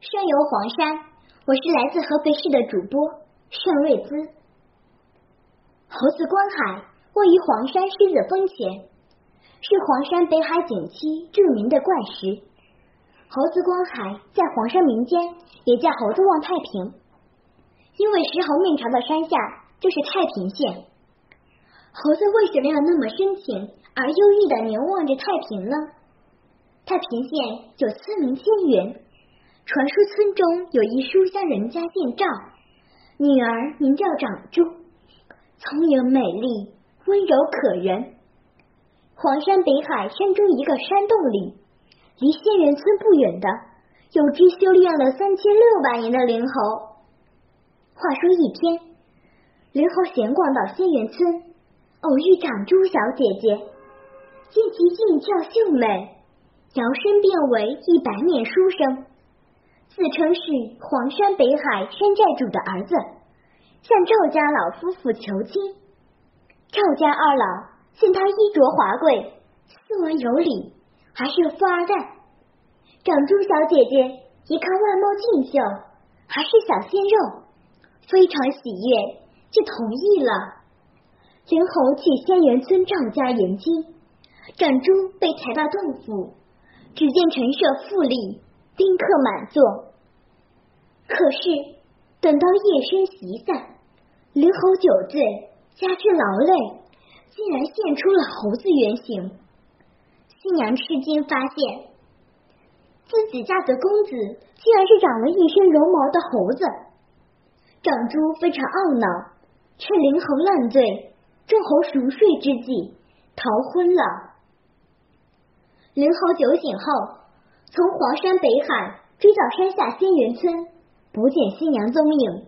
山游黄山，我是来自合肥市的主播盛瑞姿。猴子观海位于黄山狮子峰前，是黄山北海景区著名的怪石。猴子观海在黄山民间也叫猴子望太平，因为石猴面朝的山下就是太平县。猴子为什么要那么深情而忧郁的凝望着太平呢？太平县有村民千元。传说村中有一书香人家姓赵，女儿名叫长珠，聪颖美丽，温柔可人。黄山北海山中一个山洞里，离仙人村不远的，有只修炼了三千六百年的灵猴。话说一天，灵猴闲逛到仙人村，偶遇长珠小姐姐，见其俊俏秀美，摇身变为一白面书生。自称是黄山北海山寨主的儿子，向赵家老夫妇求亲。赵家二老见他衣着华贵，斯文有礼，还是富二代。长珠小姐姐一看外貌俊秀，还是小鲜肉，非常喜悦，就同意了。灵猴去仙园村赵家迎亲，长珠被抬到洞府，只见陈设富丽，宾客满座。可是，等到夜深席散，灵猴酒醉，加之劳累，竟然现出了猴子原形。新娘吃惊，发现自己嫁的公子竟然是长了一身绒毛的猴子。长珠非常懊恼，趁灵猴烂醉、众猴熟睡之际逃婚了。灵猴酒醒后，从黄山北海追到山下仙园村。不见新娘踪影，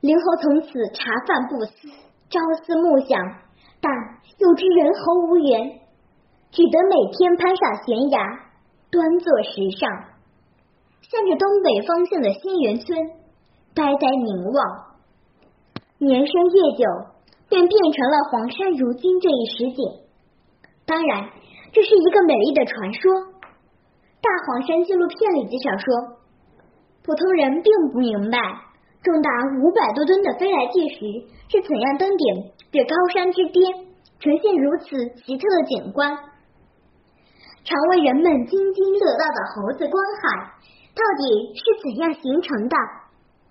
灵猴从此茶饭不思，朝思暮想，但又知人猴无缘，只得每天攀上悬崖，端坐石上，向着东北方向的仙园村呆呆凝望。年深月久，便变成了黄山如今这一实景。当然，这是一个美丽的传说。《大黄山纪录片》里介绍说。普通人并不明白，重达五百多吨的飞来巨石是怎样登顶这高山之巅，呈现如此奇特的景观。常为人们津津乐道的猴子观海，到底是怎样形成的，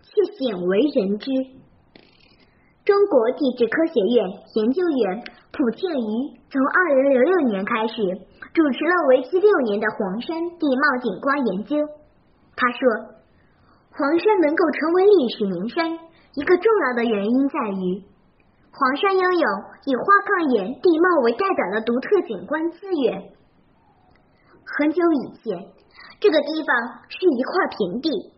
却鲜为人知。中国地质科学院研究员蒲庆余从二零零六年开始主持了为期六年的黄山地貌景观研究。他说。黄山能够成为历史名山，一个重要的原因在于，黄山拥有以花岗岩地貌为代表的独特景观资源。很久以前，这个地方是一块平地，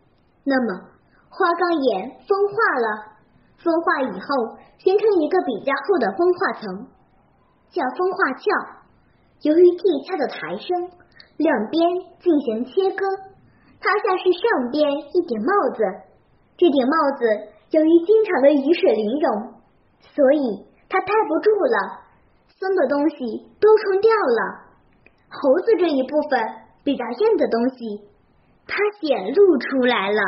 那么花岗岩风化了，风化以后形成一个比较厚的风化层，叫风化壳。由于地下的抬升，两边进行切割。它像是上边一顶帽子，这顶帽子由于经常的雨水淋融，所以它戴不住了，松的东西都冲掉了。猴子这一部分比较硬的东西，它显露出来了。